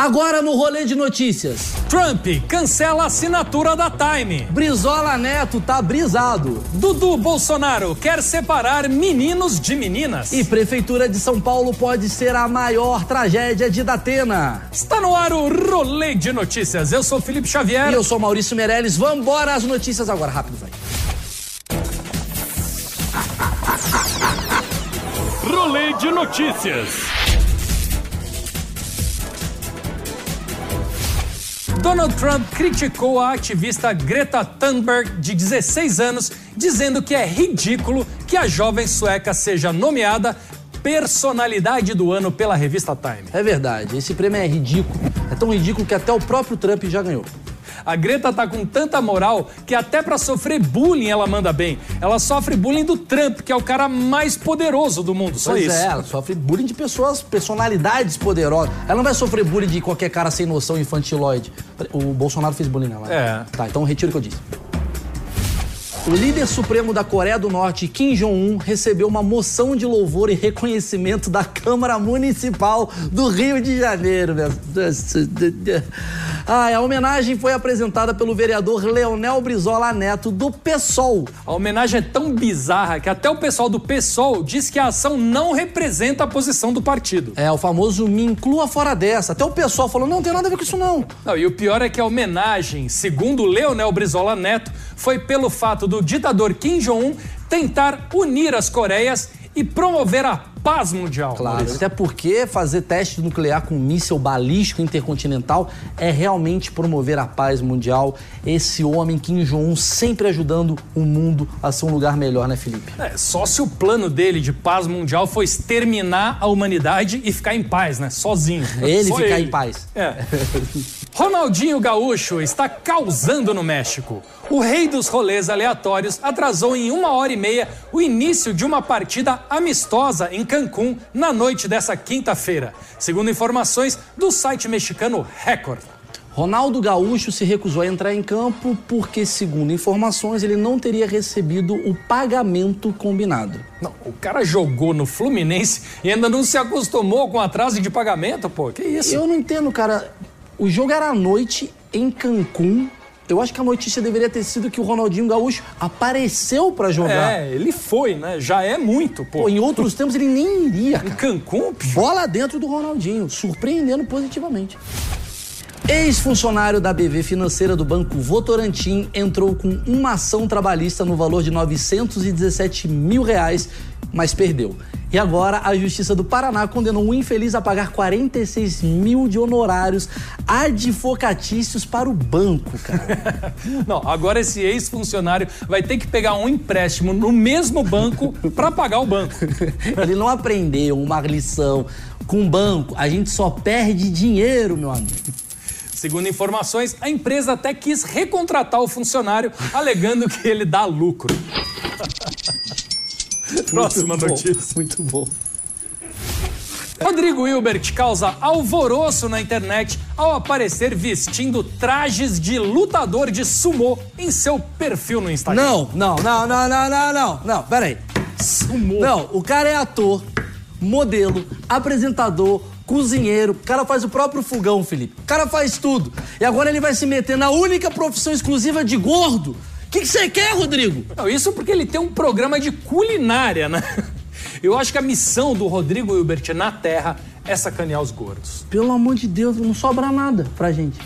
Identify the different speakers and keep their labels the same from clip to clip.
Speaker 1: Agora no rolê de notícias.
Speaker 2: Trump cancela a assinatura da Time.
Speaker 1: Brizola Neto tá brisado.
Speaker 2: Dudu Bolsonaro quer separar meninos de meninas.
Speaker 1: E Prefeitura de São Paulo pode ser a maior tragédia de Datena.
Speaker 2: Está no ar o rolê de notícias. Eu sou Felipe Xavier.
Speaker 1: E eu sou Maurício Meirelles. Vambora as notícias agora. Rápido, vai.
Speaker 2: Rolê de notícias. Donald Trump criticou a ativista Greta Thunberg, de 16 anos, dizendo que é ridículo que a jovem sueca seja nomeada personalidade do ano pela revista Time.
Speaker 1: É verdade, esse prêmio é ridículo. É tão ridículo que até o próprio Trump já ganhou.
Speaker 2: A Greta tá com tanta moral que até para sofrer bullying ela manda bem. Ela sofre bullying do Trump, que é o cara mais poderoso do mundo. Só
Speaker 1: pois
Speaker 2: isso.
Speaker 1: é, ela sofre bullying de pessoas, personalidades poderosas. Ela não vai sofrer bullying de qualquer cara sem noção infantiloide. O Bolsonaro fez bullying nela.
Speaker 2: É.
Speaker 1: Tá, então retiro o que eu disse. O líder supremo da Coreia do Norte, Kim Jong-un, recebeu uma moção de louvor e reconhecimento da Câmara Municipal do Rio de Janeiro. Ah, a homenagem foi apresentada pelo vereador Leonel Brizola Neto, do PSOL.
Speaker 2: A homenagem é tão bizarra que até o pessoal do PSOL diz que a ação não representa a posição do partido.
Speaker 1: É, o famoso me inclua fora dessa. Até o pessoal falou, não, não tem nada a ver com isso não.
Speaker 2: Não, e o pior é que a homenagem, segundo Leonel Brizola Neto, foi pelo fato do ditador Kim Jong-un tentar unir as Coreias e promover a paz mundial.
Speaker 1: Claro,
Speaker 2: Maurício.
Speaker 1: até porque fazer teste nuclear com míssil balístico intercontinental é realmente promover a paz mundial. Esse homem, Kim Jong-un, sempre ajudando o mundo a ser um lugar melhor, né, Felipe?
Speaker 2: É, só se o plano dele de paz mundial foi exterminar a humanidade e ficar em paz, né? Sozinho.
Speaker 1: Ele
Speaker 2: Só
Speaker 1: ficar em paz.
Speaker 2: É. Ronaldinho Gaúcho está causando no México. O rei dos rolês aleatórios atrasou em uma hora e meia o início de uma partida amistosa em Cancún na noite dessa quinta-feira, segundo informações do site mexicano Record.
Speaker 1: Ronaldo Gaúcho se recusou a entrar em campo porque, segundo informações, ele não teria recebido o pagamento combinado.
Speaker 2: Não, o cara jogou no Fluminense e ainda não se acostumou com atraso de pagamento, pô. Que isso?
Speaker 1: Eu não entendo, cara. O jogo era à noite em Cancún. Eu acho que a notícia deveria ter sido que o Ronaldinho Gaúcho apareceu pra jogar.
Speaker 2: É, ele foi, né? Já é muito, pô.
Speaker 1: Pô, em outros tempos ele nem iria,
Speaker 2: Em
Speaker 1: cara.
Speaker 2: Cancún, bicho.
Speaker 1: Bola dentro do Ronaldinho, surpreendendo positivamente. Ex-funcionário da BV Financeira do Banco Votorantim entrou com uma ação trabalhista no valor de 917 mil reais, mas perdeu. E agora a Justiça do Paraná condenou o infeliz a pagar 46 mil de honorários advocatícios para o banco, cara.
Speaker 2: Não, agora esse ex-funcionário vai ter que pegar um empréstimo no mesmo banco pra pagar o banco.
Speaker 1: Ele não aprendeu uma lição com o banco. A gente só perde dinheiro, meu amigo.
Speaker 2: Segundo informações, a empresa até quis recontratar o funcionário, alegando que ele dá lucro. Próxima
Speaker 1: Muito bom,
Speaker 2: notícia.
Speaker 1: Muito bom.
Speaker 2: Rodrigo Hilbert causa alvoroço na internet ao aparecer vestindo trajes de lutador de sumô em seu perfil no Instagram.
Speaker 1: Não, não, não, não, não, não, não, não, peraí.
Speaker 2: Sumô.
Speaker 1: Não, o cara é ator, modelo, apresentador, cozinheiro. O cara faz o próprio fogão, Felipe. O cara faz tudo. E agora ele vai se meter na única profissão exclusiva de gordo. O que que você quer, Rodrigo?
Speaker 2: Não, isso porque ele tem um programa de culinária, né? Eu acho que a missão do Rodrigo Hilbert na Terra é sacanear os gordos.
Speaker 1: Pelo amor de Deus, não sobra nada pra gente.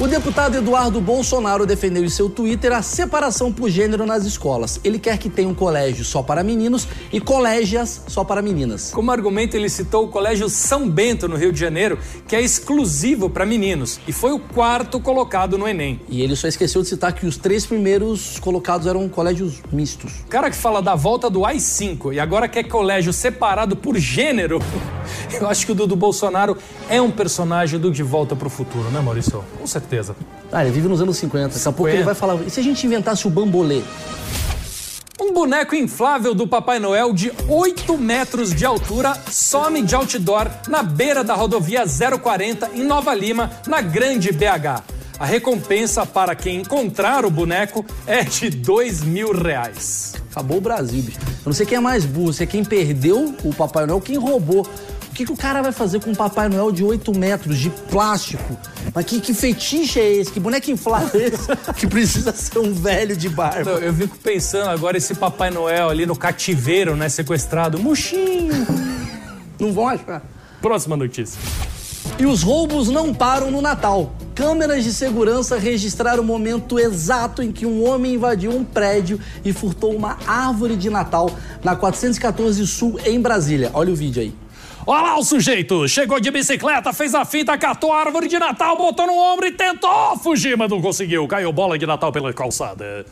Speaker 1: O deputado Eduardo Bolsonaro defendeu em seu Twitter a separação por gênero nas escolas. Ele quer que tenha um colégio só para meninos e colégias só para meninas.
Speaker 2: Como argumento, ele citou o Colégio São Bento, no Rio de Janeiro, que é exclusivo para meninos e foi o quarto colocado no Enem.
Speaker 1: E ele só esqueceu de citar que os três primeiros colocados eram colégios mistos.
Speaker 2: O cara que fala da volta do AI-5 e agora quer colégio separado por gênero, eu acho que o Dudu Bolsonaro é um personagem do De Volta para o Futuro, né, Maurício? Com certeza.
Speaker 1: Ah, ele vive nos anos 50. Daqui a pouco ele vai falar. E se a gente inventasse o bambolê?
Speaker 2: Um boneco inflável do Papai Noel de 8 metros de altura some de outdoor na beira da rodovia 040 em Nova Lima, na Grande BH. A recompensa para quem encontrar o boneco é de 2 mil reais.
Speaker 1: Acabou o Brasil, bicho. Eu não sei quem é mais burro, se é quem perdeu o Papai Noel quem roubou que, que o cara vai fazer com um Papai Noel de 8 metros, de plástico? Mas que, que fetiche é esse? Que boneco inflável é esse? que precisa ser um velho de barba.
Speaker 2: Não, eu fico pensando agora esse Papai Noel ali no cativeiro, né? Sequestrado. Murchinho.
Speaker 1: Não vão achar.
Speaker 2: Próxima notícia.
Speaker 1: E os roubos não param no Natal. Câmeras de segurança registraram o momento exato em que um homem invadiu um prédio e furtou uma árvore de Natal na 414 Sul, em Brasília. Olha o vídeo aí.
Speaker 2: Olha lá o sujeito, chegou de bicicleta, fez a fita, catou a árvore de Natal, botou no ombro e tentou fugir, mas não conseguiu. Caiu bola de Natal pela calçada.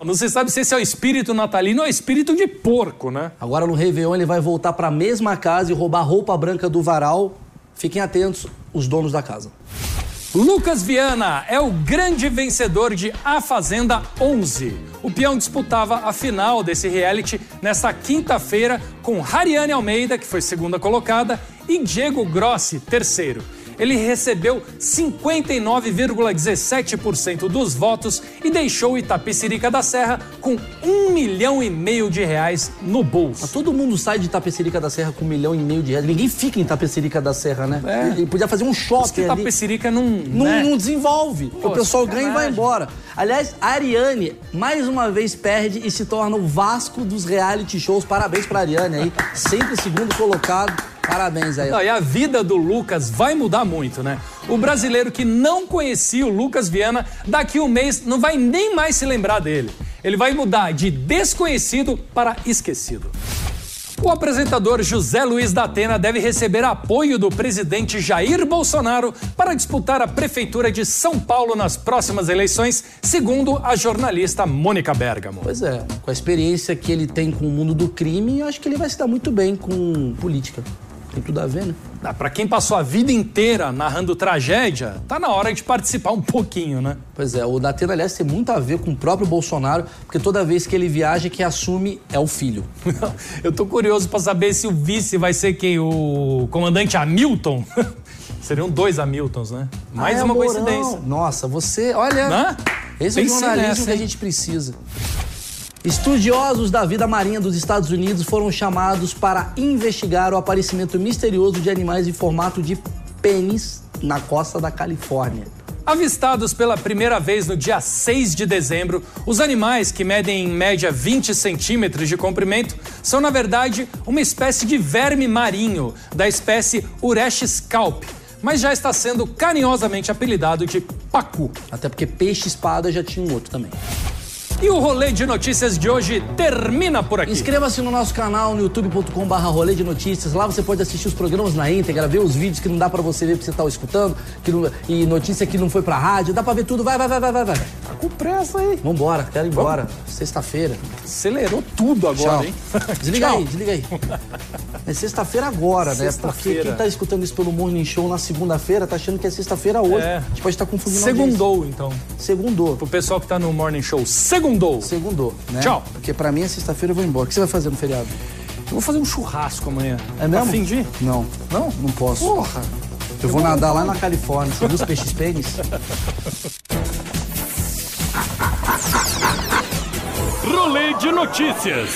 Speaker 2: Não se sabe se esse é o espírito natalino ou é espírito de porco, né?
Speaker 1: Agora no Réveillon ele vai voltar para a mesma casa e roubar a roupa branca do varal. Fiquem atentos, os donos da casa.
Speaker 2: Lucas Viana é o grande vencedor de A Fazenda 11. O peão disputava a final desse reality nesta quinta-feira com Hariane Almeida, que foi segunda colocada, e Diego Grossi, terceiro ele recebeu 59,17% dos votos e deixou Itapecerica da Serra com um milhão e meio de reais no bolso.
Speaker 1: Mas todo mundo sai de Itapecerica da Serra com um milhão e meio de reais. Ninguém fica em Itapecerica da Serra, né? É. Ele podia fazer um shopping
Speaker 2: ali. Itapecerica não,
Speaker 1: não,
Speaker 2: né?
Speaker 1: não desenvolve. Pô, o pessoal ganha e vai embora. Aliás, a Ariane mais uma vez perde e se torna o Vasco dos reality shows. Parabéns pra Ariane aí, sempre segundo colocado. Parabéns aí.
Speaker 2: Não, e a vida do Lucas vai mudar muito, né? O brasileiro que não conhecia o Lucas Viana, daqui um mês não vai nem mais se lembrar dele. Ele vai mudar de desconhecido para esquecido. O apresentador José Luiz da Atena deve receber apoio do presidente Jair Bolsonaro para disputar a prefeitura de São Paulo nas próximas eleições, segundo a jornalista Mônica Bergamo.
Speaker 1: Pois é, com a experiência que ele tem com o mundo do crime, acho que ele vai se dar muito bem com política. Tem tudo a ver, né?
Speaker 2: Ah, para quem passou a vida inteira narrando tragédia, tá na hora de participar um pouquinho, né?
Speaker 1: Pois é, o Datena, aliás, tem muito a ver com o próprio Bolsonaro, porque toda vez que ele viaja, quem assume é o filho.
Speaker 2: Eu tô curioso para saber se o vice vai ser quem? O comandante Hamilton? Seriam dois Hamiltons, né? Mais ah, é uma Mourão. coincidência.
Speaker 1: Nossa, você, olha. Né? Esse é o jornalismo nessa, que a gente precisa. Estudiosos da vida marinha dos Estados Unidos foram chamados para investigar o aparecimento misterioso de animais em formato de pênis na costa da Califórnia.
Speaker 2: Avistados pela primeira vez no dia 6 de dezembro, os animais, que medem em média 20 centímetros de comprimento, são na verdade uma espécie de verme marinho da espécie Urechis calp, mas já está sendo carinhosamente apelidado de pacu.
Speaker 1: Até porque peixe-espada já tinha um outro também.
Speaker 2: E o rolê de notícias de hoje termina por aqui.
Speaker 1: Inscreva-se no nosso canal no youtube.com.br rolê de notícias. Lá você pode assistir os programas na íntegra, ver os vídeos que não dá para você ver porque você tá escutando, que não, e notícia que não foi pra rádio. Dá pra ver tudo. Vai, vai, vai, vai, vai. vai.
Speaker 2: Tá com pressa aí.
Speaker 1: Vambora, quero ir embora. Sexta-feira.
Speaker 2: Acelerou tudo agora, Tchau. hein?
Speaker 1: Desliga aí, desliga aí. É sexta-feira agora, né? Porque quem tá escutando isso pelo Morning Show na segunda-feira tá achando que é sexta-feira hoje. É. A gente pode estar tá confundindo
Speaker 2: Segundou, então.
Speaker 1: Segundou.
Speaker 2: Pro pessoal que tá no Morning Show, segundou.
Speaker 1: Segundou, né?
Speaker 2: Tchau.
Speaker 1: Porque pra mim é sexta-feira eu vou embora. O que você vai fazer no feriado?
Speaker 2: Eu vou fazer um churrasco amanhã.
Speaker 1: É mesmo?
Speaker 2: Fim de?
Speaker 1: Não.
Speaker 2: Não?
Speaker 1: Não posso.
Speaker 2: Porra.
Speaker 1: Eu, vou nadar lá na Califórnia. Você viu os peixes pênis?
Speaker 2: Rolê de notícias.